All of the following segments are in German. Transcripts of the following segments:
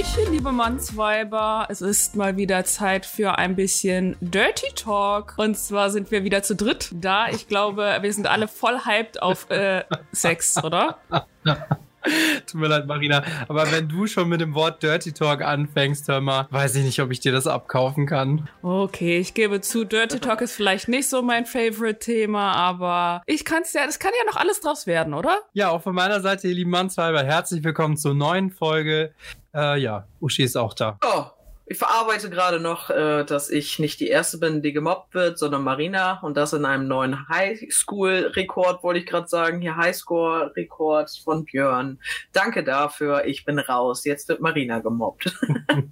Hallöchen, liebe Mannsweiber. Es ist mal wieder Zeit für ein bisschen Dirty Talk. Und zwar sind wir wieder zu dritt da. Ich glaube, wir sind alle voll hyped auf äh, Sex, oder? Tut mir leid, Marina. Aber wenn du schon mit dem Wort Dirty Talk anfängst, hör mal, weiß ich nicht, ob ich dir das abkaufen kann. Okay, ich gebe zu, Dirty Talk ist vielleicht nicht so mein Favorite-Thema, aber ich kann es ja, das kann ja noch alles draus werden, oder? Ja, auch von meiner Seite, ihr lieben Mannsweiber, herzlich willkommen zur neuen Folge. Äh, ja, Uschi ist auch da. Oh, ich verarbeite gerade noch, äh, dass ich nicht die erste bin, die gemobbt wird, sondern Marina und das in einem neuen Highschool-Rekord, wollte ich gerade sagen. Hier Highscore-Rekord von Björn. Danke dafür, ich bin raus. Jetzt wird Marina gemobbt.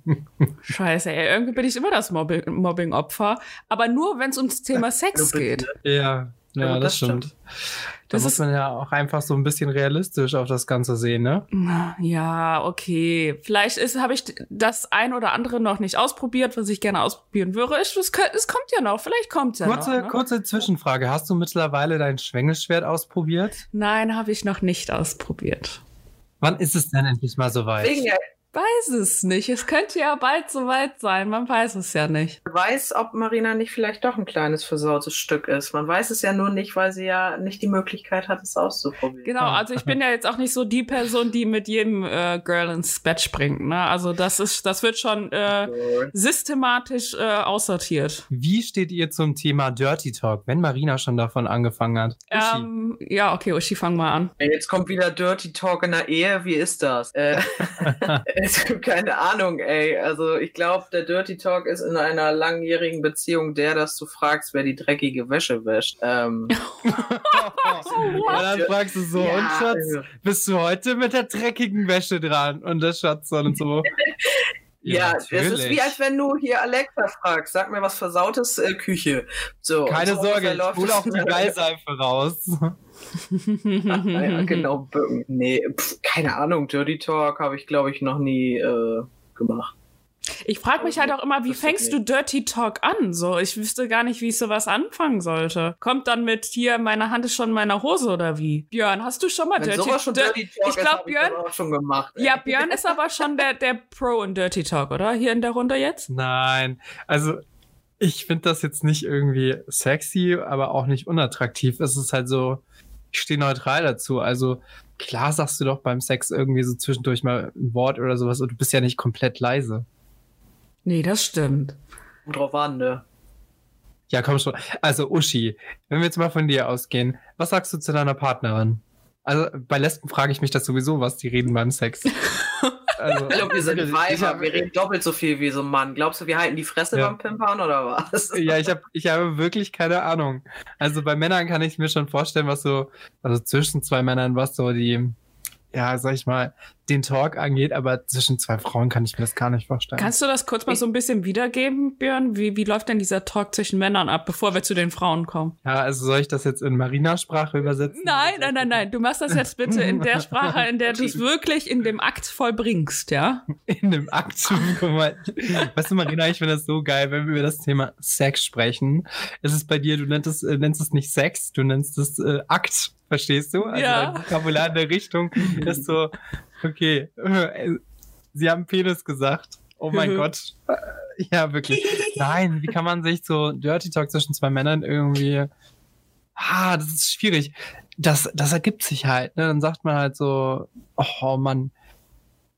Scheiße, ey. Irgendwie bin ich immer das Mobbing- Mobbing-Opfer. Aber nur, wenn es ums Thema Sex geht. Ja, ja, das, das stimmt. stimmt. Da Das muss ist- man ja auch einfach so ein bisschen realistisch auf das Ganze sehen, ne? Ja, okay. Vielleicht ist habe ich das ein oder andere noch nicht ausprobiert, was ich gerne ausprobieren würde. Es, es, es kommt ja noch. Vielleicht kommt ja Kurze, noch. Ne? kurze Zwischenfrage. Hast du mittlerweile dein Schwengelschwert ausprobiert? Nein, habe ich noch nicht ausprobiert. Wann ist es denn endlich mal soweit? Wegen der Weiß es nicht. Es könnte ja bald soweit sein. Man weiß es ja nicht. weiß, ob Marina nicht vielleicht doch ein kleines versautes Stück ist. Man weiß es ja nur nicht, weil sie ja nicht die Möglichkeit hat, es auszuprobieren. Genau, also ich bin ja jetzt auch nicht so die Person, die mit jedem äh, Girl ins Bett springt. Ne? Also das ist, das wird schon äh, systematisch äh, aussortiert. Wie steht ihr zum Thema Dirty Talk, wenn Marina schon davon angefangen hat? Uschi. Ähm, ja, okay, Uschi, fang mal an. Jetzt kommt wieder Dirty Talk in der Ehe. Wie ist das? Äh, also, keine Ahnung, ey. Also ich glaube, der Dirty Talk ist in einer langjährigen Beziehung der, dass du fragst, wer die dreckige Wäsche wäscht. Ähm, Und dann fragst du so, Ja, und Schatz, also- bist du heute mit der dreckigen Wäsche dran? Und der Schatz dann so. ja, das ist natürlich. wie als wenn du hier Alexa fragst, sag mir was Versautes äh, Küche. So, Keine so Sorge, ich hole auch die. Geilseife raus. ja, genau. Nee, pf, keine Ahnung. Dirty Talk habe ich, glaube ich, noch nie äh, gemacht. Ich frage mich halt auch immer, wie fängst okay. du Dirty Talk an? So, ich wüsste gar nicht, wie ich sowas anfangen sollte. Kommt dann mit hier, meine Hand ist schon in meiner Hose oder wie? Björn, hast du schon mal Wenn Dirty schon Dir- Dirty Talk Ich glaube, ich Björn, das auch schon gemacht. ey. ja, Björn ist aber schon der, der Pro in Dirty Talk, oder? Hier in der Runde jetzt? Nein, also ich finde das jetzt nicht irgendwie sexy, aber auch nicht unattraktiv. Es ist halt so, ich stehe neutral dazu. Also klar sagst du doch beim Sex irgendwie so zwischendurch mal ein Wort oder sowas und du bist ja nicht komplett leise. Nee, das stimmt. Kommt drauf an, ne? Ja, komm schon. Also Uschi, wenn wir jetzt mal von dir ausgehen, was sagst du zu deiner Partnerin? Also bei Lesben frage ich mich das sowieso, was die reden beim Sex. Also, Hallo, wir sind ich Weiber, hab- wir reden doppelt so viel wie so ein Mann. Glaubst du, wir halten die Fresse Ja. beim Pimpern oder was? Ja, ich habe ich habe wirklich keine Ahnung. Also bei Männern kann ich mir schon vorstellen, was so, also zwischen zwei Männern, was so die, ja, sag ich mal, den Talk angeht, aber zwischen zwei Frauen kann ich mir das gar nicht vorstellen. Kannst du das kurz mal so ein bisschen wiedergeben, Björn? Wie, wie läuft denn dieser Talk zwischen Männern ab, bevor wir zu den Frauen kommen? ja, also soll ich das jetzt in Marinasprache übersetzen? Nein, nein, nein, nein. Du machst das jetzt bitte in der Sprache, in der du es wirklich in dem Akt vollbringst, ja? In dem Akt. Guck mal. Weißt du, Marina, ich finde das so geil, wenn wir über das Thema Sex sprechen. Es ist bei dir, du nennst es, äh, nennst es nicht Sex, du nennst es äh, Akt. Verstehst du? Also Ja. dein Vokabular in der Richtung ist so, okay, äh, sie haben Penis gesagt. Oh mein Gott. Äh, Ja, wirklich. Nein, wie kann man sich so Dirty Talk zwischen zwei Männern irgendwie. Ah, das ist schwierig. Das, das ergibt sich halt, ne? Dann sagt man halt so, oh Mann,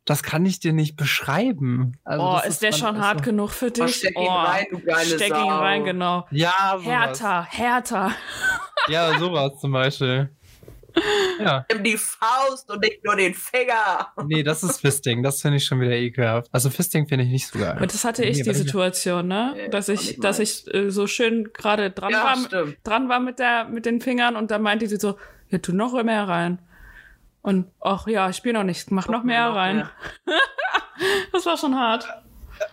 das kann ich dir nicht beschreiben. Also oh, das ist der schon ist hart so- genug für dich? steck ihn oh, rein, du geile Steck ihn rein, genau. Ja, sowas. Härter, härter. Ja, sowas zum Beispiel. Ja, Nimm die Faust und nicht nur den Finger. nee, das ist Fisting. Das finde ich schon wieder ekelhaft. Also Fisting finde ich nicht so geil. Und das hatte ich, Nee, die Situation, ne? Dass ich, dass ich äh, so schön gerade dran Ja, war, stimmt. dran war mit der, mit den Fingern und dann meinte sie so, ja, tu noch mehr rein. Und, ach ja, ich spiel noch nicht, mach noch mehr noch rein. mehr. Das war schon hart.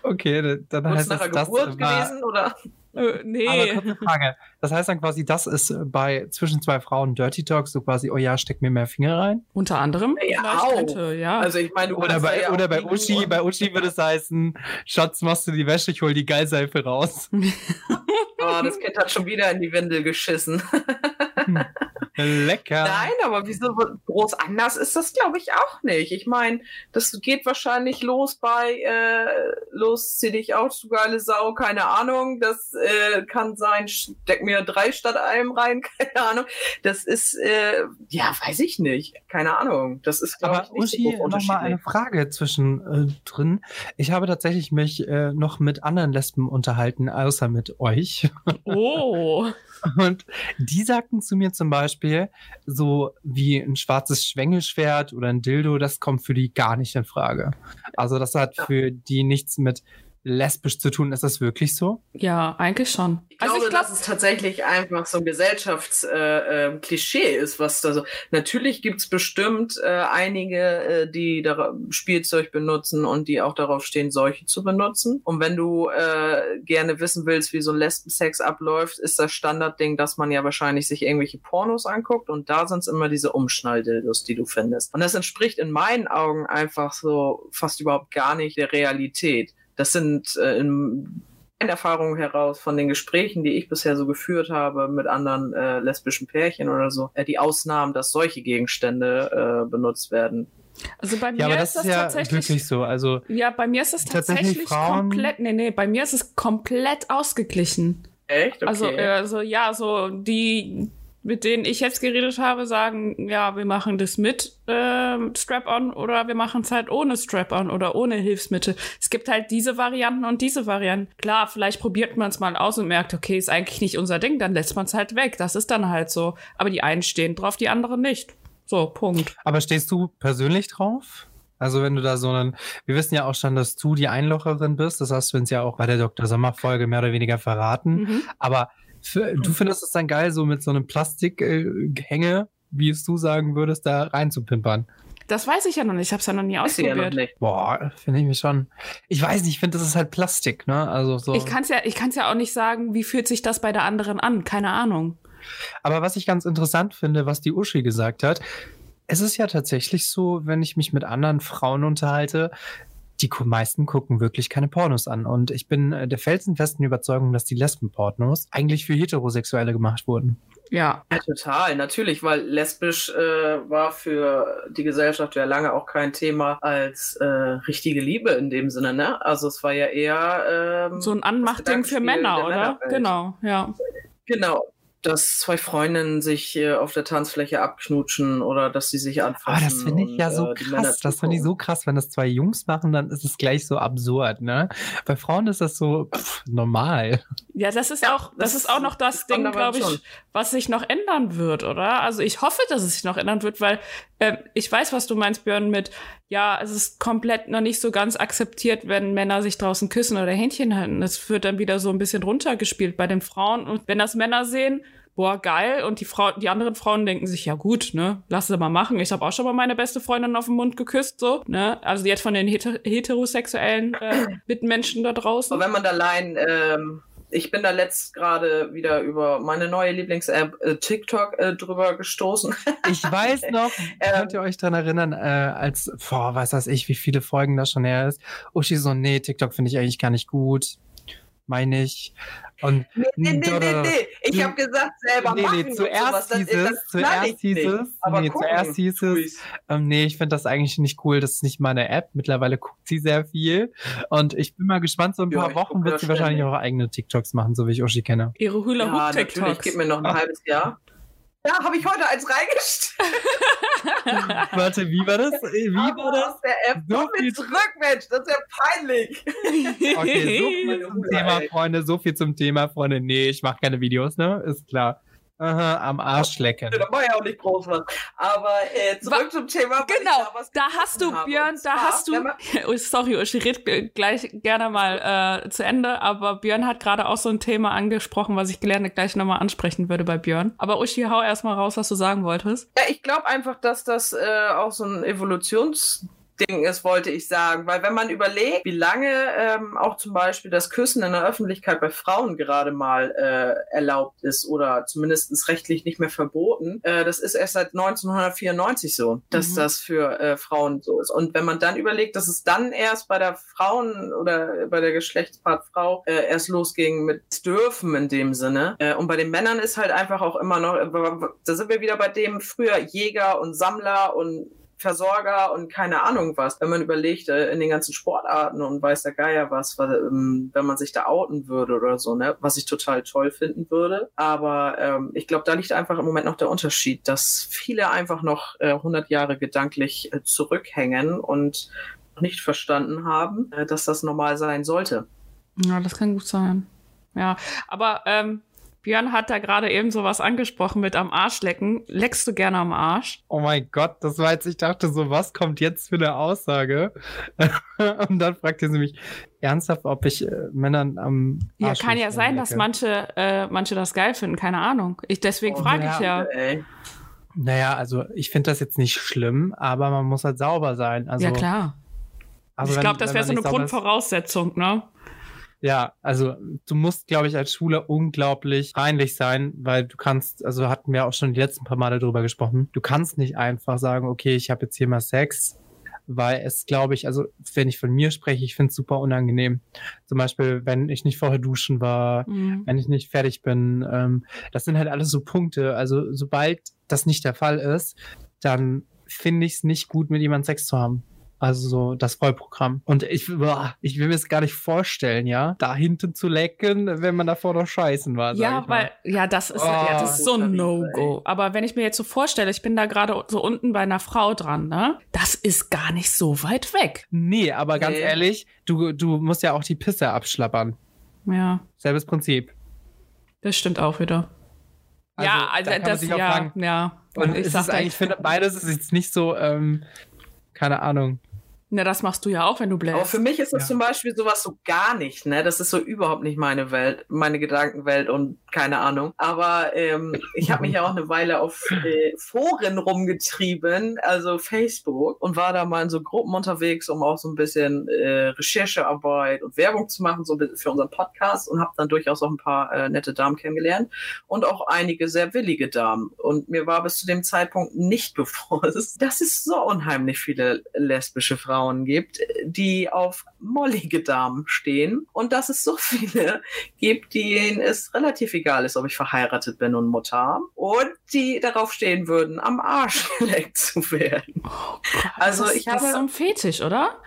Okay, dann- Kurz heißt nach das, das Geburt war, gewesen, oder? Äh, nee. Aber kurze Frage. Das heißt dann quasi, das ist äh, bei zwischen zwei Frauen Dirty Talk so quasi, oh ja, steck mir mehr Finger rein. Unter anderem? Ja, auch. könnte, ja. Also ich meine, Oder bei, ja oder bei Uschi, bei Uschi würde es heißen, Schatz, machst du die Wäsche, ich hol die Geilseife raus. Oh, das Kind hat schon wieder in die Windel geschissen. Lecker. Nein, aber wieso groß anders ist das, glaube ich, auch nicht. Ich meine, das geht wahrscheinlich los bei äh, Los, zieh dich aus, du geile Sau, keine Ahnung. Das äh, kann sein, steck mir drei statt einem rein, keine Ahnung. Das ist, äh, ja, weiß ich nicht. Keine Ahnung. Das ist, glaube ich, nicht Uschi, so noch mal eine Frage zwischen äh, drin. Ich habe tatsächlich mich äh, noch mit anderen Lesben unterhalten, außer mit euch. Oh. Und die sagten zu mir zum Beispiel, so wie ein schwarzes Schwengelschwert oder ein Dildo, das kommt für die gar nicht in Frage. Also das hat für die nichts mit lesbisch zu tun. Ist das wirklich so? Ja, eigentlich schon. Ich glaube, also ich glaub, dass es tatsächlich einfach so ein Gesellschaftsklischee äh, äh, ist, was da so. Natürlich gibt's bestimmt äh, einige, äh, die da Spielzeug benutzen und die auch darauf stehen, solche zu benutzen. Und wenn du äh, gerne wissen willst, wie so ein Lesbensex abläuft, ist das Standardding, dass man ja wahrscheinlich sich irgendwelche Pornos anguckt und da sind's immer diese Umschnalldildos, die du findest. Und das entspricht in meinen Augen einfach so fast überhaupt gar nicht der Realität. Das sind äh, in meinen Erfahrungen heraus von den Gesprächen, die ich bisher so geführt habe mit anderen äh, lesbischen Pärchen oder so, äh, die Ausnahmen, dass solche Gegenstände äh, benutzt werden. Also bei mir ja, aber das ist das ja tatsächlich wirklich so. Also ja, bei mir ist es tatsächlich, tatsächlich komplett. Nee, nee, bei mir ist es komplett ausgeglichen. Echt? Okay. Also, also ja, so die mit denen ich jetzt geredet habe, sagen, ja, wir machen das mit äh, Strap-on oder wir machen es halt ohne Strap-on oder ohne Hilfsmittel. Es gibt halt diese Varianten und diese Varianten. Klar, vielleicht probiert man es mal aus und merkt, okay, ist eigentlich nicht unser Ding, dann lässt man es halt weg. Das ist dann halt so. Aber die einen stehen drauf, die anderen nicht. So, Punkt. Aber stehst du persönlich drauf? Also wenn du da so einen, wir wissen ja auch schon, dass du die Einlocherin bist, das hast du uns ja auch bei der Dr. Sommer-Folge mehr oder weniger verraten. Mhm. Aber du findest es dann geil, so mit so einem Plastikhänge, äh, wie es du sagen würdest, da reinzupimpern. Das weiß ich ja noch nicht. Ich habe es ja noch nie ausprobiert. Ja noch. Boah, finde ich mir schon. Ich weiß nicht, ich finde, das ist halt Plastik, ne? Also so. Ich kann es ja, ich kann's ja auch nicht sagen, wie fühlt sich das bei der anderen an? Keine Ahnung. Aber was ich ganz interessant finde, was die Uschi gesagt hat, es ist ja tatsächlich so, wenn ich mich mit anderen Frauen unterhalte, die meisten gucken wirklich keine Pornos an. Und ich bin äh, der felsenfesten Überzeugung, dass die Lesben-Pornos eigentlich für Heterosexuelle gemacht wurden. Ja. ja total, natürlich, weil lesbisch äh, war für die Gesellschaft ja lange auch kein Thema als äh, richtige Liebe in dem Sinne, ne? Also es war ja eher ähm, so ein Anmachding für Männer, oder? Genau, ja. Genau, dass zwei Freundinnen sich äh, auf der Tanzfläche abknutschen oder dass sie sich anfassen. Ah, das finde ich ja so äh, krass. Das finde ich so krass. Wenn das zwei Jungs machen, dann ist es gleich so absurd, ne? Bei Frauen ist das so pff, normal. Ja, das ist ja, auch, das, das, ist auch noch das Ding, glaube ich, schon. was sich noch ändern wird, oder? Also ich hoffe, dass es sich noch ändern wird, weil äh, ich weiß, was du meinst, Björn, mit ja, es ist komplett noch nicht so ganz akzeptiert, wenn Männer sich draußen küssen oder Händchen halten. Das wird dann wieder so ein bisschen runtergespielt bei den Frauen. Und wenn das Männer sehen, boah, geil. Und die Frau, die anderen Frauen denken sich, ja gut, ne, lass es mal machen. Ich habe auch schon mal meine beste Freundin auf den Mund geküsst, so, ne? Also jetzt von den heter heterosexuellen äh, Mitmenschen da draußen. Aber wenn man allein ähm, ich bin da letzt gerade wieder über meine neue Lieblings-App äh, TikTok äh, drüber gestoßen. ich weiß noch, ähm, könnt ihr euch dran erinnern, äh, als, boah, weiß das ich, wie viele Folgen das schon her ist. Uschi so, nee, TikTok finde ich eigentlich gar nicht gut meine ich. Und nee, nee, nee, nee, nee. Ich habe gesagt, selber nee, nee, zuerst hieß es, zuerst hieß es, nee, zuerst hieß es, ähm, nee, ich finde das eigentlich nicht cool, das ist nicht meine App. Mittlerweile guckt sie sehr viel und ich bin mal gespannt, so ein paar ja, Wochen wird sie wahrscheinlich auch eigene TikToks machen, so wie ich Uschi kenne. Ihre Hula Hoop TikToks. Ja, natürlich, gib mir noch ein halbes Jahr. Ja, habe ich heute eins reingestellt. Warte, wie war das? Wie war das? Aus der App. So viel zurück, Mensch, das ist ja peinlich. Okay, so viel zum Thema, Freunde, so viel zum Thema, Freunde. Nee, ich mache keine Videos, ne? Ist klar. Aha, am Arsch lecken. Da war ja auch nicht groß was. Aber äh, zurück Wa zum Thema. Genau, da, da hast du, Björn, da hast du. Oh, sorry, ich rede gleich gerne mal äh, zu Ende, aber Björn hat gerade auch so ein Thema angesprochen, was ich gerne gleich nochmal ansprechen würde bei Björn. Aber Uschi, hau erstmal raus, was du sagen wolltest. Ja, ich glaube einfach, dass das äh, auch so ein Evolutions Ding ist, wollte ich sagen. Weil wenn man überlegt, wie lange ähm, auch zum Beispiel das Küssen in der Öffentlichkeit bei Frauen gerade mal äh, erlaubt ist oder zumindest rechtlich nicht mehr verboten, äh, das ist erst seit 1994 so, dass mhm. das für äh, Frauen so ist. Und wenn man dann überlegt, dass es dann erst bei der Frauen oder bei der Geschlechtspart Frau äh, erst losging mit dürfen in dem Sinne. Äh, und bei den Männern ist halt einfach auch immer noch, äh, da sind wir wieder bei dem früher Jäger und Sammler und Versorger und keine Ahnung was. Wenn man überlegt, äh, in den ganzen Sportarten und weiß der Geier was, ähm, wenn man sich da outen würde oder so, ne, was ich total toll finden würde. Aber ähm, ich glaube, da liegt einfach im Moment noch der Unterschied, dass viele einfach noch äh, 100 Jahre gedanklich äh, zurückhängen und nicht verstanden haben, äh, dass das normal sein sollte. Ja, das kann gut sein. Ja, aber ähm, Björn hat da gerade eben sowas angesprochen mit am Arsch lecken. Leckst du gerne am Arsch? Oh mein Gott, das war jetzt, ich dachte so, was kommt jetzt für eine Aussage? Und dann fragte sie mich ernsthaft, ob ich äh, Männern am Arsch Ja, kann ja sein, lecke. dass manche, äh, manche das geil finden, keine Ahnung. Ich, deswegen oh, frage ja, ich ja. Ey. Naja, also ich finde das jetzt nicht schlimm, aber man muss halt sauber sein. Also, ja, klar. Also ich glaube, das wäre so eine Grundvoraussetzung, ne? Ja, also du musst, glaube ich, als Schule unglaublich reinlich sein, weil du kannst, also hatten wir auch schon die letzten paar Male darüber gesprochen, du kannst nicht einfach sagen, okay, ich habe jetzt hier mal Sex, weil es, glaube ich, also wenn ich von mir spreche, ich finde es super unangenehm. Zum Beispiel, wenn ich nicht vorher duschen war, mhm. wenn ich nicht fertig bin. Ähm, das sind halt alles so Punkte. Also sobald das nicht der Fall ist, dann finde ich es nicht gut, mit jemandem Sex zu haben. Also so das Vollprogramm. Und ich, boah, ich will mir es gar nicht vorstellen, ja, da hinten zu lecken, wenn man davor noch scheißen war. Ja, weil, ja, das ist, oh, ja, das ist so ein No-Go. Aber wenn ich mir jetzt so vorstelle, ich bin da gerade so unten bei einer Frau dran, ne? Das ist gar nicht so weit weg. Nee, aber ganz nee. ehrlich, du, du musst ja auch die Pisse abschlappern. Ja. Selbes Prinzip. Das stimmt auch wieder. Also, ja, also da das, ja, fragen. ja. Und ich, ist eigentlich, ich finde, beides ist jetzt nicht so, ähm, keine Ahnung. Na, das machst du ja auch, wenn du bläst. Aber für mich ist das ja. zum Beispiel sowas so gar nicht, ne? Das ist so überhaupt nicht meine Welt, meine Gedankenwelt und keine Ahnung. Aber ähm, ich habe mich ja auch eine Weile auf äh, Foren rumgetrieben, also Facebook, und war da mal in so Gruppen unterwegs, um auch so ein bisschen äh, Recherchearbeit und Werbung zu machen, so für unseren Podcast und habe dann durchaus auch ein paar äh, nette Damen kennengelernt und auch einige sehr willige Damen. Und mir war bis zu dem Zeitpunkt nicht bewusst, dass es so unheimlich viele lesbische Frauen Frauen gibt, die auf mollige Damen stehen und dass es so viele gibt, denen es relativ egal ist, ob ich verheiratet bin und Mutter und die darauf stehen würden, am Arsch geleckt zu werden. Oh also das, ich habe das ist so ein Fetisch, oder?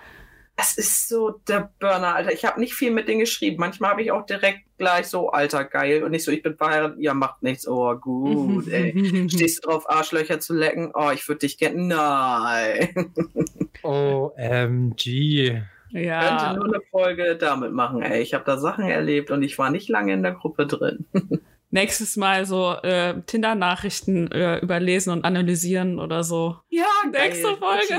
Das ist so der Burner, Alter. Ich habe nicht viel mit denen geschrieben. Manchmal habe ich auch direkt gleich so, Alter, geil. Und nicht so, ich bin verheiratet, ja, macht nichts. Oh, gut, ey. Stehst du drauf, Arschlöcher zu lecken? Oh, ich würde dich gerne. Nein. OMG. Ja. Könnte nur eine Folge damit machen, ey. Ich habe da Sachen erlebt und ich war nicht lange in der Gruppe drin. Nächstes Mal so äh, Tinder-Nachrichten äh, überlesen und analysieren oder so. Ja, Nächste Folge.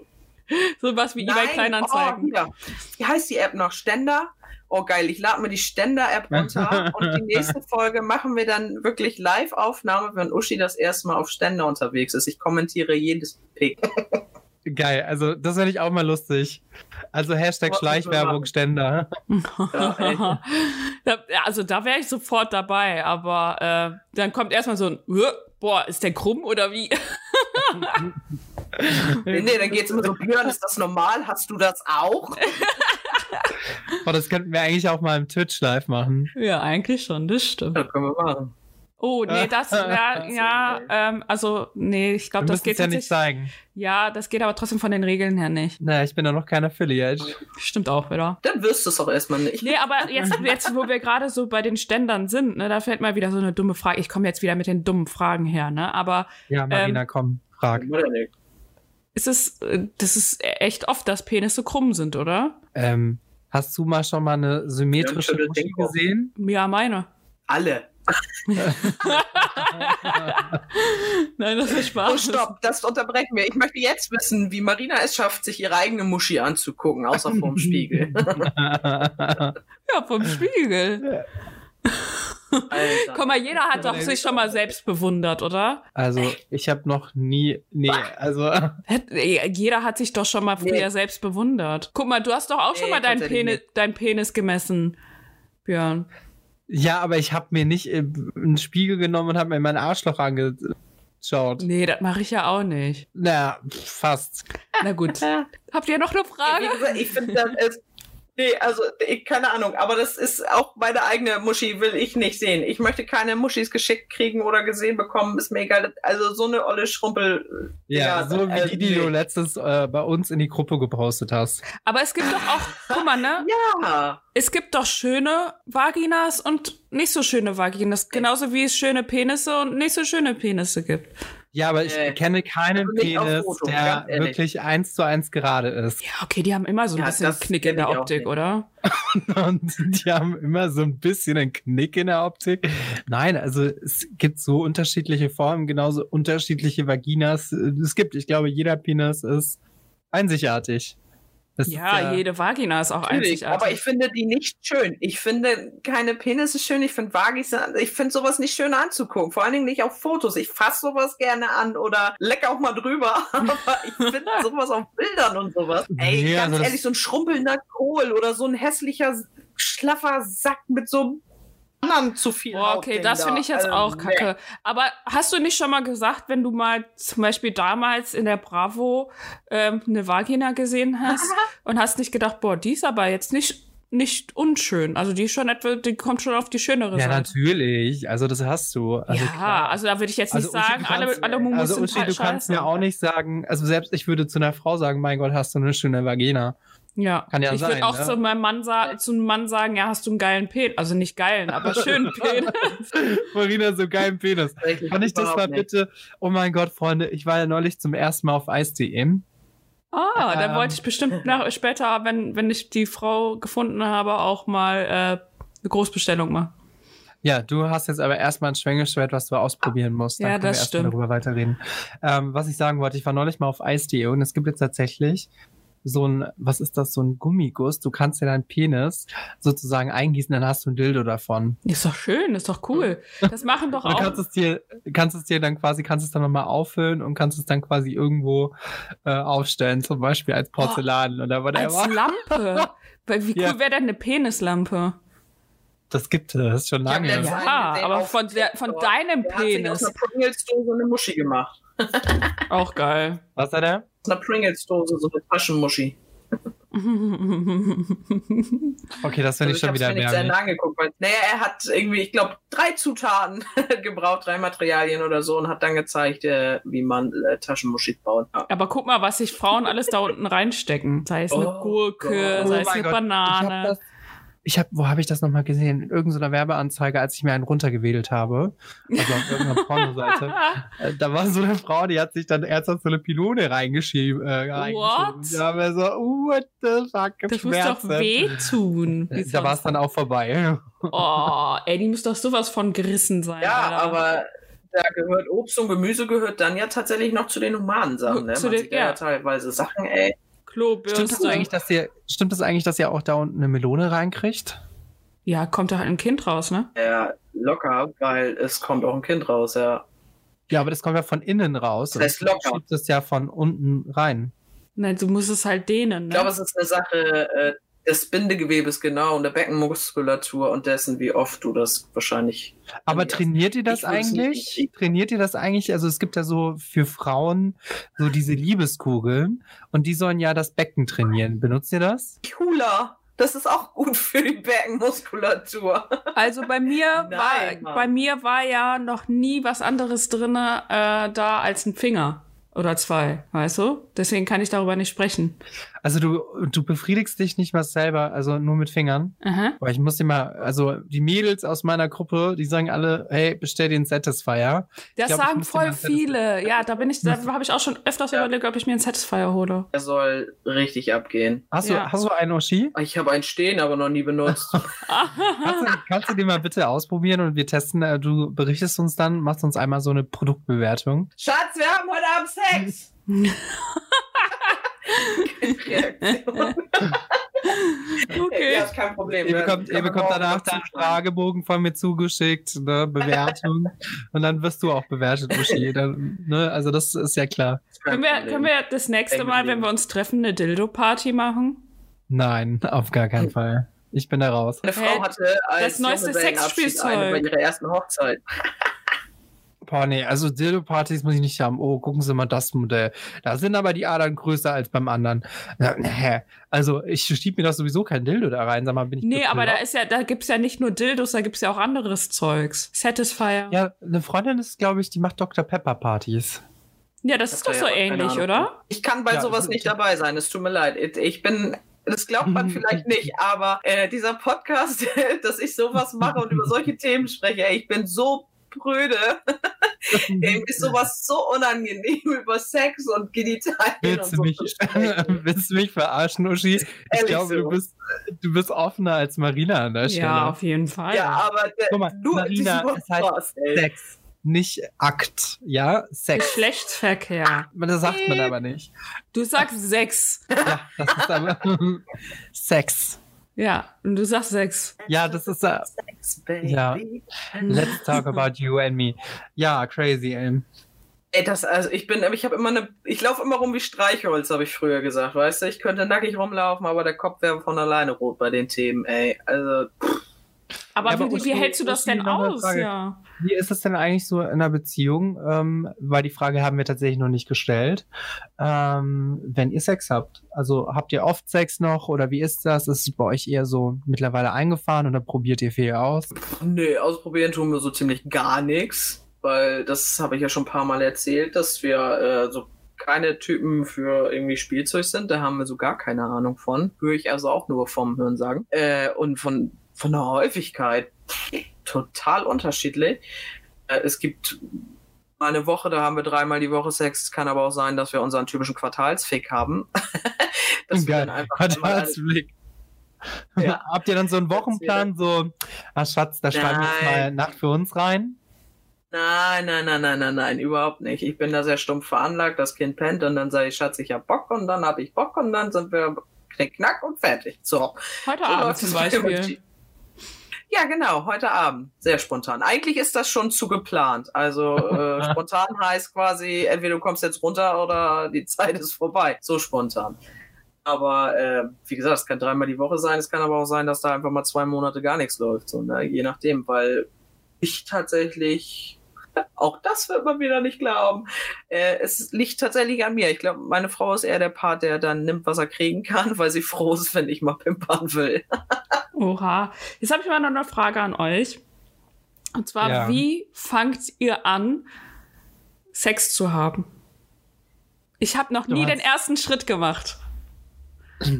so was wie eBay Kleinanzeigen. Oh, wie heißt die App noch? Ständer? Oh geil, ich lade mir die Ständer-App runter und die nächste Folge machen wir dann wirklich Live-Aufnahme, wenn Uschi das erste Mal auf Ständer unterwegs ist. Ich kommentiere jedes Pick. Geil, also das finde ich auch mal lustig. Also Hashtag Schleichwerbung Ständer. Ja, also da wäre ich sofort dabei, aber äh, dann kommt erstmal so ein, boah, ist der krumm oder wie? Nee, nee, dann geht es immer so, Björn, ist das normal? Hast du das auch? oh, das könnten wir eigentlich auch mal im Twitch live machen. Ja, eigentlich schon, das stimmt. Das können wir machen. Oh, nee, das, ja, ja ähm, also, nee, ich glaube, das geht ja nicht zeigen. Ja, das geht aber trotzdem von den Regeln her nicht. Naja, ich bin ja noch kein Affiliate. Stimmt auch wieder. Dann wirst du es auch erstmal nicht. Nee, aber jetzt, jetzt wo wir gerade so bei den Ständern sind, ne, da fällt mal wieder so eine dumme Frage. Ich komme jetzt wieder mit den dummen Fragen her, ne, aber. Ja, Marina, ähm, komm, frag. Ist es, äh, das ist echt oft, dass Penisse krumm sind, oder? Ähm, hast du mal schon mal eine symmetrische Muschi gesehen? Ja, meine. Alle. Nein, das ist Spaß. Oh, stopp, das unterbrechen wir. Ich möchte jetzt wissen, wie Marina es schafft, sich ihre eigene Muschi anzugucken, außer vorm Spiegel. ja, vom Spiegel. Alter. Guck mal, jeder hat doch sich schon mal selbst bewundert, oder? Also, ich habe noch nie. Nee, also. Jeder hat sich doch schon mal früher Nee. selbst bewundert. Guck mal, du hast doch auch schon Nee, mal deinen Penis, deinen Penis gemessen, Björn. Ja, aber ich habe mir nicht äh, einen Spiegel genommen und habe mir mein Arschloch angeschaut. Nee, das mache ich ja auch nicht. Naja, pff, fast. Na gut. Habt ihr noch eine Frage? Wie gesagt, ich finde das ist. Nee, also ich, keine Ahnung, aber das ist auch meine eigene Muschi, will ich nicht sehen. Ich möchte keine Muschis geschickt kriegen oder gesehen bekommen, ist mir egal. Also so eine olle Schrumpel. Ja, so wie äh, die, die du letztens äh, bei uns in die Gruppe gepostet hast. Aber es gibt doch auch, guck mal, ne? Ja, Es gibt doch schöne Vaginas und nicht so schöne Vaginas. Genauso wie es schöne Penisse und nicht so schöne Penisse gibt. Ja, aber ich Nee. kenne keinen Also Penis, Foto, der wirklich eins zu eins gerade ist. Ja, okay, die haben immer so ein Ja, bisschen Knick in der Optik, oder? Und die haben immer so ein bisschen einen Knick in der Optik. Nein, also es gibt so unterschiedliche Formen, genauso unterschiedliche Vaginas. Es gibt, ich glaube, jeder Penis ist einzigartig. Das ist Ja, jede Vagina ist auch natürlich. einzigartig. Aber ich finde die nicht schön. Ich finde keine Penisse schön. Ich finde Vagis, ich finde sowas nicht schön anzugucken. Vor allen Dingen nicht auf Fotos. Ich fasse sowas gerne an oder leck auch mal drüber. Aber ich finde sowas auf Bildern und sowas. Ey, Nee, ganz also ehrlich, so ein schrumpelnder Kohl oder so ein hässlicher, schlaffer Sack mit so einem anderen zu viel. Boah, okay, das da. finde ich jetzt Also, auch nee. kacke. Aber hast du nicht schon mal gesagt, wenn du mal zum Beispiel damals in der Bravo ähm, eine Vagina gesehen hast und hast nicht gedacht, boah, die ist aber jetzt nicht, nicht unschön. Also die ist schon etwa, die kommt schon auf die schönere Ja, Seite. natürlich. Also das hast du. Also ja, klar. also da würde ich jetzt nicht Also, Uschi, sagen, du alle, kannst- alle Mumus Also sind Uschi, halt du kannst scheiße. mir auch nicht sagen, also selbst ich würde zu einer Frau sagen, mein Gott, hast du eine schöne Vagina. Ja, Kann ja ich sein, würde auch ne? zu meinem Mann sa zu einem Mann sagen, ja, hast du einen geilen Penis. Also nicht geilen, aber schönen Penis. Marina, so geilen Penis. Kann ich das mal nicht. bitte? Oh mein Gott, Freunde, ich war ja neulich zum ersten Mal auf Eis.de. Ah, dann Ähm. wollte ich bestimmt nach, später, wenn, wenn ich die Frau gefunden habe, auch mal äh, eine Großbestellung machen. Ja, du hast jetzt aber erstmal ein Schwengeschwert, was du ausprobieren musst. Dann Ja, können wir das erstmal stimmt. darüber weiterreden. Ähm, was ich sagen wollte, ich war neulich mal auf Eis.de und es gibt jetzt tatsächlich so ein, was ist das, so ein Gummiguss. Du kannst dir deinen Penis sozusagen eingießen, dann hast du ein Dildo davon. Ist doch schön, ist doch cool. Das machen doch Und du auch. kannst es dir, kannst es dir dann quasi, kannst es dann nochmal auffüllen und kannst es dann quasi irgendwo äh, aufstellen, zum Beispiel als Porzellan oder Als whatever. Lampe. Weil Wie cool Ja. wäre denn eine Penislampe? Das gibt es schon Ich hab lange. Ja, gesehen aber auf von der- von deinem Der hat sich Penis. Aus einer Pringles-Dose eine Muschi gemacht. Auch geil. Was hat er? Aus einer Pringles-Dose so eine Taschenmuschi. Okay, das finde Also ich schon wieder mir nicht zu Ende erbärmlich. angeguckt. Weil, naja, er hat irgendwie, ich glaube, drei Zutaten gebraucht, drei Materialien oder so und hat dann gezeigt, äh, wie man äh, Taschenmuschi baut. Ja. Aber guck mal, was sich Frauen alles da unten reinstecken. Sei es eine Oh Gurke, Gott. sei Oh es mein eine Gott, Banane. Ich habe, wo habe ich das nochmal gesehen? In irgendeiner Werbeanzeige, als ich mir einen runtergewedelt habe. Also auf irgendeiner Pornoseite. Äh, Da war so eine Frau, die hat sich dann ernsthaft so eine Pylone reingeschieben. Äh, reingeschoben. What? Ja, aber so, what the fuck, das muss doch wehtun. Äh, Da war es dann auch vorbei. Oh, ey, die muss doch sowas von gerissen sein. Ja, Alter. aber da gehört Obst und Gemüse gehört dann ja tatsächlich noch zu den humanen Sachen. Ne? Zu Man den- sieht ja. ja. teilweise Sachen, ey. Klobürste. Stimmt das eigentlich, dass ihr, stimmt das eigentlich, dass ihr auch da unten eine Melone reinkriegt? Ja, kommt da halt ein Kind raus, ne? Ja, locker, weil es kommt auch ein Kind raus, ja. Ja, aber das kommt ja von innen raus. Das heißt locker. schiebst es ja von unten rein. Nein, du musst es halt dehnen, Ich ne? glaube, es ist eine Sache äh, des Bindegewebes, genau, und der Beckenmuskulatur und dessen, wie oft du das wahrscheinlich. Aber trainiert ihr das eigentlich? Trainiert ihr das eigentlich? Also es gibt ja so für Frauen so diese Liebeskugeln und die sollen ja das Becken trainieren. Benutzt ihr das? Hula. Das ist auch gut für die Beckenmuskulatur. Also bei mir Nein, war Mann. bei mir war ja noch nie was anderes drinne äh, da als ein Finger oder zwei, weißt du? Deswegen kann ich darüber nicht sprechen. Also du, du befriedigst dich nicht mal selber, also nur mit Fingern. Aha. Aber ich muss dir mal, also die Mädels aus meiner Gruppe, die sagen alle, hey, bestell dir einen Satisfier. Das glaub, sagen voll viele. Ja, da bin ich, da habe ich auch schon öfters Ja. überlegt, ob ich mir einen Satisfier hole. Er soll richtig abgehen. Hast, Ja. du, hast du einen Oshi? Ich habe einen stehen, aber noch nie benutzt. Kannst du, kannst du den mal bitte ausprobieren und wir testen, äh, du berichtest uns dann, machst uns einmal so eine Produktbewertung. Schatz, wir haben heute Abend Sex. Reaktion. Okay. Ja, ist kein Problem. Ihr Ja, bekommt, ihr bekommt danach den. Fragebogen von mir zugeschickt, ne, Bewertung. und dann wirst du auch bewertet, Uschi. Dann, ne, also das ist ja klar. Ist Können wir, können wir das nächste Mal, wenn wir uns treffen, eine Dildo-Party machen? Nein, auf gar keinen Fall. Ich bin da raus. Eine? Frau hatte als Das neueste Sexspielzeug. eine bei ihrer ersten Hochzeit. Nee, also Dildo-Partys muss ich nicht haben. Oh, gucken Sie mal das Modell. Da sind aber die Adern größer als beim anderen. Ja, nee. Also ich schieb mir doch sowieso kein Dildo da rein. Sag mal, bin ich Nee, aber da ist ja, da gibt's ja nicht nur Dildos, da gibt's ja auch anderes Zeugs. Satisfier. Ja, Ja, eine Freundin ist, glaube ich, die macht Dr. Pepper Partys. das ist doch Ja, so ähnlich, oder? Ich kann bei Ja, sowas nicht dabei sein. Es tut mir leid. Ich bin. Das glaubt man vielleicht nicht, aber äh, dieser Podcast, dass ich sowas mache und über solche Themen spreche, ey, ich bin so pröde. Ey, ist sowas so unangenehm über Sex und Genitalien Willst und du so mich, willst du mich verarschen, Uschi? Ich Ehrlich glaube, so. du bist, du bist offener als Marina an der Stelle. Ja, auf jeden Fall. Ja, aber der, Guck mal, nur Marina, es heißt ey. Sex, nicht Akt. Ja, Sex. Geschlechtsverkehr. Das sagt man aber nicht. Du sagst Sex. Ja, das ist aber Sex. Ja, und du sagst Sex. Ja, das ist äh, Sex, baby. Ja. Let's talk about you and me. Ja, crazy, ey. Ey, das, also ich bin, ich habe immer eine, ich laufe immer rum wie Streichholz, habe ich früher gesagt, weißt du, ich könnte nackig rumlaufen, aber der Kopf wäre von alleine rot bei den Themen, ey. Also, Aber, Ja, aber wie, wie hältst du das denn aus? Ja. Wie ist es denn eigentlich so in einer Beziehung? Ähm, weil die Frage haben wir tatsächlich noch nicht gestellt. Ähm, wenn ihr Sex habt, also habt ihr oft Sex noch oder wie ist das? Ist es bei euch eher so mittlerweile eingefahren oder probiert ihr viel aus? nee, ausprobieren tun wir so ziemlich gar nichts, weil das habe ich ja schon ein paar Mal erzählt, dass wir äh, so keine Typen für irgendwie Spielzeug sind, da haben wir so gar keine Ahnung von. Höre ich also auch nur vom Hörensagen. Äh, und von, von der Häufigkeit total unterschiedlich. Äh, es gibt mal eine Woche, da haben wir dreimal die Woche Sex. Es kann aber auch sein, dass wir unseren typischen Quartalsfick haben. dass einmal alle- Quartalsblick. Ja. Habt ihr dann so einen Wochenplan, so, ah Schatz, da schreiben wir mal. Nacht für uns rein? Nein, nein, nein, nein, nein, nein, überhaupt nicht. Ich bin da sehr stumpf veranlagt. Das Kind pennt und dann sage ich, Schatz, ich hab Bock und dann hab ich Bock und dann sind wir knick, knack und fertig. So. Heute so Abend zum. Beispiel. Ja, genau, heute Abend. Sehr spontan. Eigentlich ist das schon zu geplant. Also äh, spontan heißt quasi, entweder du kommst jetzt runter oder die Zeit ist vorbei. So spontan. Aber äh, wie gesagt, es kann dreimal die Woche sein. Es kann aber auch sein, dass da einfach mal zwei Monate gar nichts läuft. So, ne? Je nachdem, weil ich tatsächlich, auch das wird man wieder nicht glauben, äh, es liegt tatsächlich an mir. Ich glaube, meine Frau ist eher der Part, der dann nimmt, was er kriegen kann, weil sie froh ist, wenn ich mal pimpern will. Oha. Jetzt habe ich mal noch eine Frage an euch. Und zwar, Ja. wie fangt ihr an, Sex zu haben? Ich habe noch Du nie den ersten Schritt gemacht.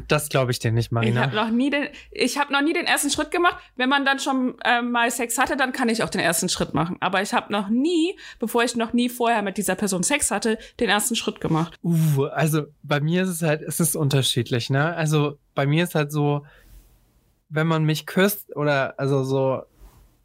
Das glaube ich dir nicht, Ich Marina. habe noch nie den, ich habe noch nie den ersten Schritt gemacht. Wenn man dann schon ähm, mal Sex hatte, dann kann ich auch den ersten Schritt machen. Aber ich habe noch nie, bevor ich noch nie vorher mit dieser Person Sex hatte, den ersten Schritt gemacht. Uh, also bei mir ist es halt, es ist unterschiedlich, ne? Also bei mir ist halt so, wenn man mich küsst oder also so,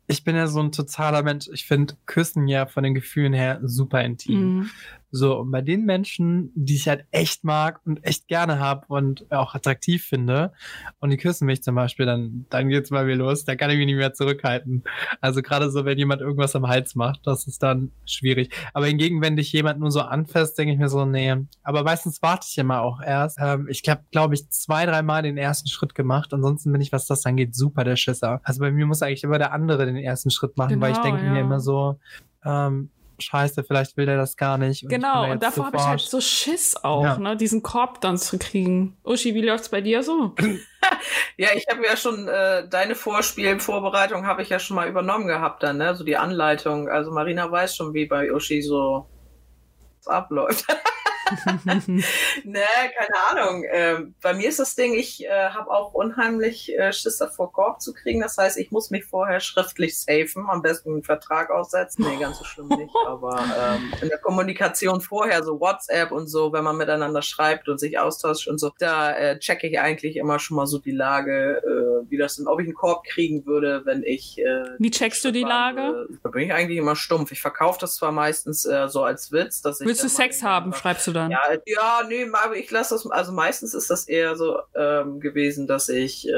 ich bin ja so ein totaler Mensch. Ich finde Küssen ja von den Gefühlen her super intim. Mhm. So, und bei den Menschen, die ich halt echt mag und echt gerne habe und auch attraktiv finde, und die küssen mich zum Beispiel, dann, dann geht's bei mir los, da kann ich mich nicht mehr zurückhalten. Also gerade so, wenn jemand irgendwas am Hals macht, das ist dann schwierig. Aber hingegen, wenn dich jemand nur so anfasst, denke ich mir so, nee. Aber meistens warte ich immer auch erst. Ähm, ich habe, glaube ich, zwei, dreimal den ersten Schritt gemacht. Ansonsten bin ich, was das angeht, super der Schisser. Also bei mir muss eigentlich immer der andere den ersten Schritt machen, weil ich Genau, denke ja. mir immer so, ähm, scheiße, vielleicht will der das gar nicht. und Genau, und davor habe ich halt so Schiss auch, Ja. ne, diesen Korb dann zu kriegen. Uschi, wie läuft's bei dir so? Ja, ich habe ja schon äh, deine Vorspielvorbereitung habe ich ja schon mal übernommen gehabt dann, ne? So die Anleitung. Also Marina weiß schon, wie bei Uschi so abläuft. ne, keine Ahnung. Ähm, bei mir ist das Ding, ich äh, habe auch unheimlich äh, Schiss davor, Korb zu kriegen. Das heißt, ich muss mich vorher schriftlich safen, am besten einen Vertrag aussetzen. Nee, ganz so schlimm nicht. Aber ähm, in der Kommunikation vorher, so WhatsApp und so, wenn man miteinander schreibt und sich austauscht und so, da äh, checke ich eigentlich immer schon mal so die Lage, äh, wie das denn, ob ich einen Korb kriegen würde, wenn ich äh, Wie checkst du die Lage? würde. Da bin ich eigentlich immer stumpf. Ich verkaufe das zwar meistens äh, so als Witz, dass ich Willst du Sex haben, schreibst du dann? Ja, ja, nee, aber ich lasse das, also meistens ist das eher so ähm, gewesen, dass ich, äh,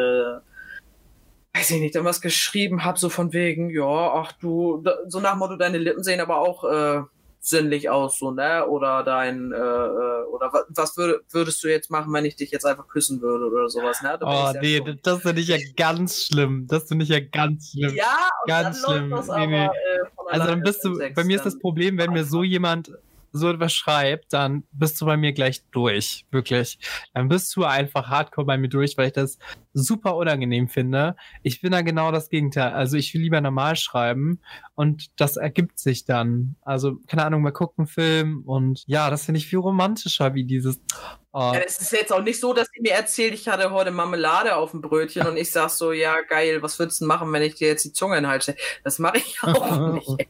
weiß ich nicht, dann was geschrieben habe, so von wegen, ja, ach du, da, so nach Motto, deine Lippen sehen aber auch äh, sinnlich aus, so, ne? Oder dein, äh, äh oder was, was würde, würdest du jetzt machen, wenn ich dich jetzt einfach küssen würde oder sowas, ne? Oh, nee, schon. das finde ich ja ganz schlimm. Das finde ich ja ganz schlimm. Ja, ganz schlimm. Nee, nee. Aber, äh, also dann bist du, bei mir ist das Problem, wenn mir so jemand so etwas schreibt, dann bist du bei mir gleich durch. Wirklich. Dann bist du einfach hardcore bei mir durch, weil ich das super unangenehm finde. Ich bin da genau das Gegenteil. Also ich will lieber normal schreiben und das ergibt sich dann. Also, keine Ahnung, wir gucken Film und ja, das finde ich viel romantischer wie dieses. Oh. Ja, es ist jetzt auch nicht so, dass sie mir erzählt, ich hatte heute Marmelade auf dem Brötchen und ich sag so, ja geil, was würdest du machen, wenn ich dir jetzt die Zunge in den Hals stelle? Das mache ich auch nicht.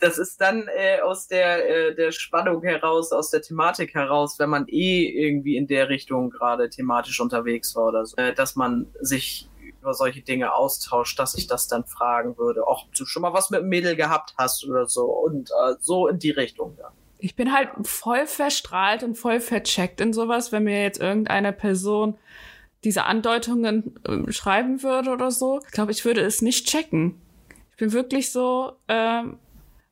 Das ist dann äh, aus der, äh, der Spannung heraus, aus der Thematik heraus, wenn man eh irgendwie in der Richtung gerade thematisch unterwegs war oder so, äh, dass man man sich über solche Dinge austauscht, dass ich das dann fragen würde, ob du schon mal was mit einem Mädel gehabt hast oder so und äh, so in die Richtung dann. Ich bin halt voll verstrahlt und voll vercheckt in sowas, wenn mir jetzt irgendeine Person diese Andeutungen äh, schreiben würde oder so. Ich glaube, ich würde es nicht checken. Ich bin wirklich so, ähm,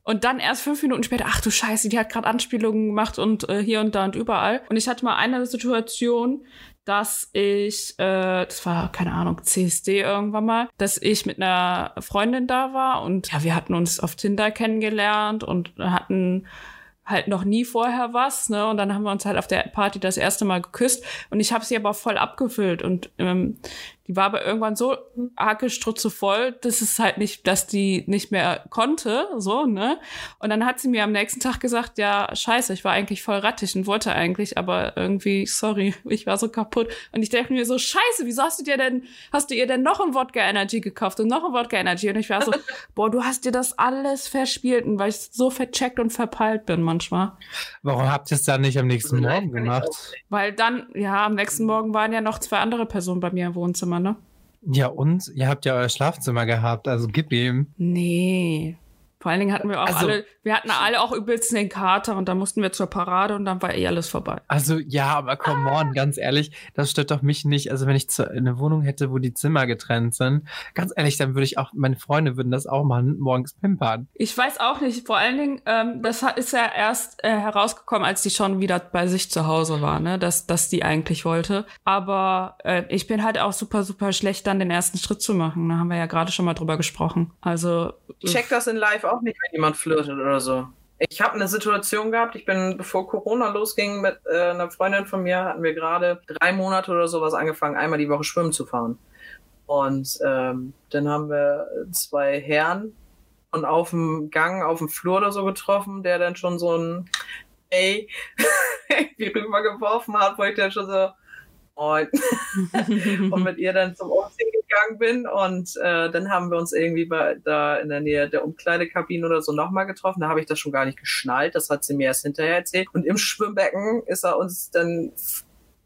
und dann erst fünf Minuten später, ach du Scheiße, die hat gerade Anspielungen gemacht und äh, hier und da und überall. Und ich hatte mal eine Situation, dass ich, äh, das war, keine Ahnung, CSD irgendwann mal, dass ich mit einer Freundin da war und ja, wir hatten uns auf Tinder kennengelernt und hatten halt noch nie vorher was, ne? Und dann haben wir uns halt auf der Party das erste Mal geküsst und ich habe sie aber voll abgefüllt und ähm, die war aber irgendwann so strutze voll, dass es halt nicht, dass die nicht mehr konnte, so, ne? Und dann hat sie mir am nächsten Tag gesagt, ja, scheiße, ich war eigentlich voll rattig und wollte eigentlich, aber irgendwie, sorry, ich war so kaputt. Und ich dachte mir so, scheiße, wieso hast du dir denn, hast du ihr denn noch ein Wodka Energy gekauft und noch ein Wodka Energy? Und ich war so, boah, du hast dir das alles verspielt, weil ich so vercheckt und verpeilt bin manchmal. Warum habt ihr es dann nicht am nächsten Morgen gemacht? Weil dann, ja, am nächsten Morgen waren ja noch zwei andere Personen bei mir im Wohnzimmer, ne? Ja, und ihr habt ja euer Schlafzimmer gehabt, also gib ihm. Nee. Vor allen Dingen hatten wir auch also, alle, wir hatten alle auch übelst den Kater und dann mussten wir zur Parade und dann war eh alles vorbei. Also ja, aber come on, ganz ehrlich, das stört doch mich nicht. Also wenn ich eine Wohnung hätte, wo die Zimmer getrennt sind, ganz ehrlich, dann würde ich auch, meine Freunde würden das auch machen, morgens pimpern. Ich weiß auch nicht, vor allen Dingen, ähm, das ist ja erst äh, herausgekommen, als die schon wieder bei sich zu Hause war, ne, dass, dass die eigentlich wollte. Aber äh, ich bin halt auch super, super schlecht, dann den ersten Schritt zu machen. Da haben wir ja gerade schon mal drüber gesprochen. Also. Check das in live auch nicht, wenn jemand flirtet oder so. Ich habe eine Situation gehabt, ich bin, bevor Corona losging, mit äh, einer Freundin von mir, hatten wir gerade drei Monate oder sowas angefangen, einmal die Woche schwimmen zu fahren. Und ähm, dann haben wir zwei Herren und auf dem Gang, auf dem Flur oder so getroffen, der dann schon so ein Ey irgendwie rübergeworfen hat, wo ich dann schon so, Moin. und mit ihr dann zum Umziehen gegangen bin. Und äh, dann haben wir uns irgendwie bei, da in der Nähe der Umkleidekabine oder so nochmal getroffen. Da habe ich das schon gar nicht geschnallt. Das hat sie mir erst hinterher erzählt. Und im Schwimmbecken ist er uns dann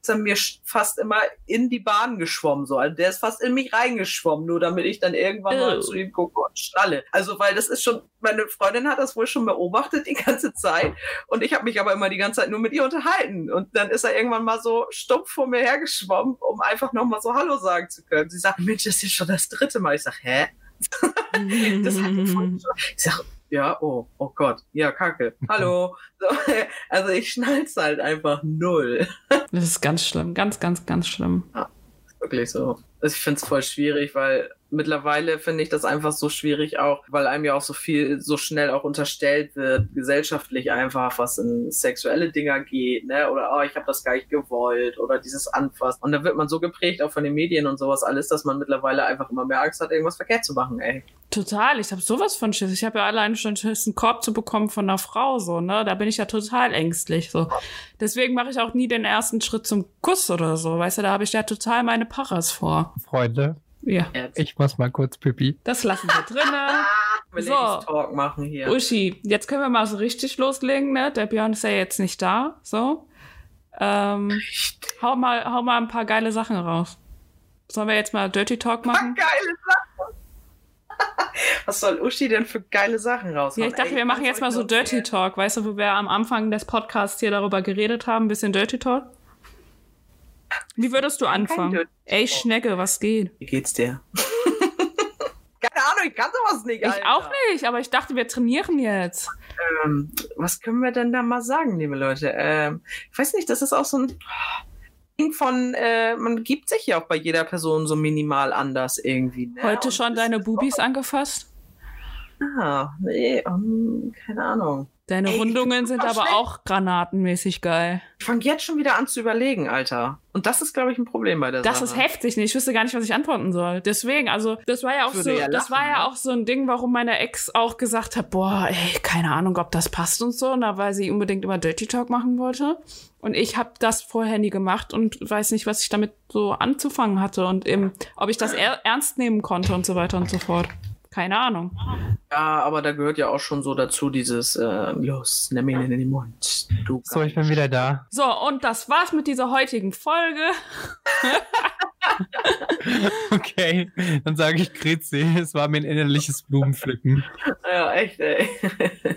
ist er mir fast immer in die Bahn geschwommen, so. Also der ist fast in mich reingeschwommen, nur damit ich dann irgendwann mal zu ihm gucke und schnalle. Also, weil das ist schon, meine Freundin hat das wohl schon beobachtet die ganze Zeit und ich habe mich aber immer die ganze Zeit nur mit ihr unterhalten und dann ist er irgendwann mal so stumpf vor mir hergeschwommen, um einfach nochmal so Hallo sagen zu können. Sie sagt, Mensch, das ist jetzt schon das dritte Mal. Ich sag, hä? das hat ich sag, ja, oh, oh Gott, ja, kacke. Hallo. So, also ich schnall's halt einfach null. Das ist ganz schlimm, ganz, ganz, ganz schlimm. Ja, wirklich so. Also ich find's voll schwierig, weil mittlerweile finde ich das einfach so schwierig auch, weil einem ja auch so viel, so schnell auch unterstellt wird, gesellschaftlich einfach, was in sexuelle Dinger geht, ne? Oder oh, ich habe das gar nicht gewollt oder dieses Anfassen. Und da wird man so geprägt, auch von den Medien und sowas alles, dass man mittlerweile einfach immer mehr Angst hat, irgendwas verkehrt zu machen, ey. Total, ich habe sowas von Schiss. Ich habe ja allein schon Schiss, einen Korb zu bekommen von einer Frau, so, ne? Da bin ich ja total ängstlich, so. Deswegen mache ich auch nie den ersten Schritt zum Kuss oder so, weißt du, da habe ich ja total meine Paras vor. Freunde, ja. Ich muss mal kurz pipi. Das lassen wir drinnen. so, Talk machen hier. Uschi, jetzt können wir mal so richtig loslegen, ne? Der Björn ist ja jetzt nicht da, so. Ähm, hau mal, hau mal ein paar geile Sachen raus. Sollen wir jetzt mal Dirty Talk machen? Ein paar geile Sachen. Was soll Uschi denn für geile Sachen raushauen? Ja, ich dachte, Ey, wir machen jetzt mal so Dirty. Talk, weißt du, wo wir am Anfang des Podcasts hier darüber geredet haben, ein bisschen Dirty Talk. Wie würdest du anfangen? Ey, Schnecke, was geht? Wie geht's dir? Keine Ahnung, ich kann sowas nicht. Ich Alter. auch nicht, aber ich dachte, wir trainieren jetzt. Ähm, was können wir denn da mal sagen, liebe Leute? Ähm, ich weiß nicht, das ist auch so ein Ding von, äh, man gibt sich ja auch bei jeder Person so minimal anders irgendwie. Ne? Heute Und schon deine Bubis angefasst? Ah, nee, um, keine Ahnung. Deine Ey, Rundungen sind aber schlecht. auch granatenmäßig geil. Ich fange jetzt schon wieder an zu überlegen, Alter. Und das ist, glaube ich, ein Problem bei der Das Sache. ist heftig nicht. Ich wüsste gar nicht, was ich antworten soll. Deswegen, also, das war ja auch so, ja das lachen, war ja ne? auch so ein Ding, warum meine Ex auch gesagt hat, boah, ey, keine Ahnung, ob das passt und so, na, weil sie unbedingt immer Dirty Talk machen wollte. Und ich habe das vorher nie gemacht und weiß nicht, was ich damit so anzufangen hatte und eben, ob ich das er ernst nehmen konnte und so weiter und so fort. Keine Ahnung. Ja, aber da gehört ja auch schon so dazu dieses, äh, los, nimm ihn in den Mund. Du So, ich bin wieder da. So, und das war's mit dieser heutigen Folge. Okay, dann sage ich Grüezi. Es war mir ein innerliches Blumenpflücken. Ja, echt, ey.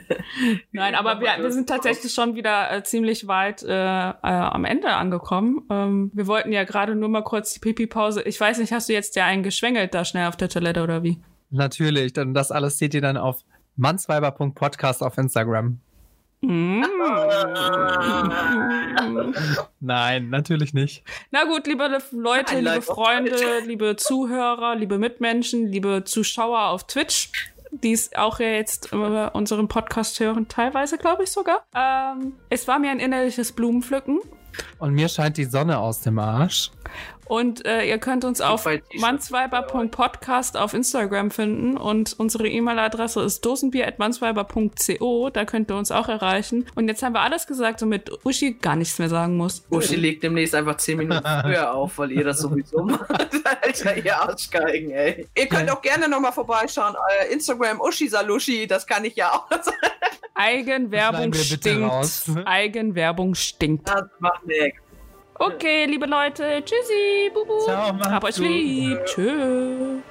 Nein, aber wir, wir sind tatsächlich schon wieder äh, ziemlich weit äh, äh, am Ende angekommen. Ähm, wir wollten ja gerade nur mal kurz die Pipi-Pause. Ich weiß nicht, hast du jetzt ja einen geschwängelt da schnell auf der Toilette oder wie? Natürlich, und das alles seht ihr dann auf mannsweiber.podcast auf Instagram. Mm. Nein, natürlich nicht. Na gut, liebe Leute, Ein liebe Freunde, liebe Zuhörer, liebe Mitmenschen, liebe Zuschauer auf Twitch, die es auch ja jetzt äh, unseren Podcast hören, teilweise glaube ich sogar. Ähm, es war mir ein innerliches Blumenpflücken. Und mir scheint die Sonne aus dem Arsch. Und äh, ihr könnt uns auf mansweiber.podcast auf Instagram finden und unsere E-Mail-Adresse ist dosenbier.mansweiber.co, da könnt ihr uns auch erreichen. Und jetzt haben wir alles gesagt, damit Uschi gar nichts mehr sagen muss. Uschi legt demnächst einfach 10 Minuten früher auf, weil ihr das sowieso macht. Alter, ihr Arschgeigen, ey. Ihr könnt auch gerne nochmal vorbeischauen. Äh, Instagram Uschi Saluschi, das kann ich ja auch. Das Eigenwerbung stinkt. Eigenwerbung stinkt. macht nichts. Okay, liebe Leute, tschüssi, bubu. Ciao, Hab euch lieb. Tschüss.